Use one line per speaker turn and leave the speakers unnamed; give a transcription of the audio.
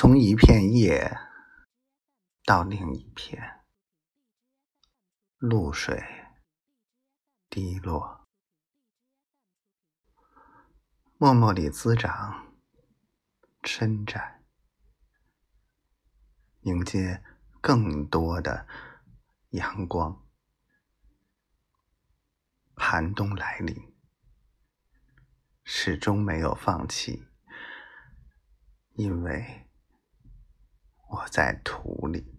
从一片叶到另一片，露水滴落，默默里滋长、伸展，迎接更多的阳光。寒冬来临，始终没有放弃，因为我在土里。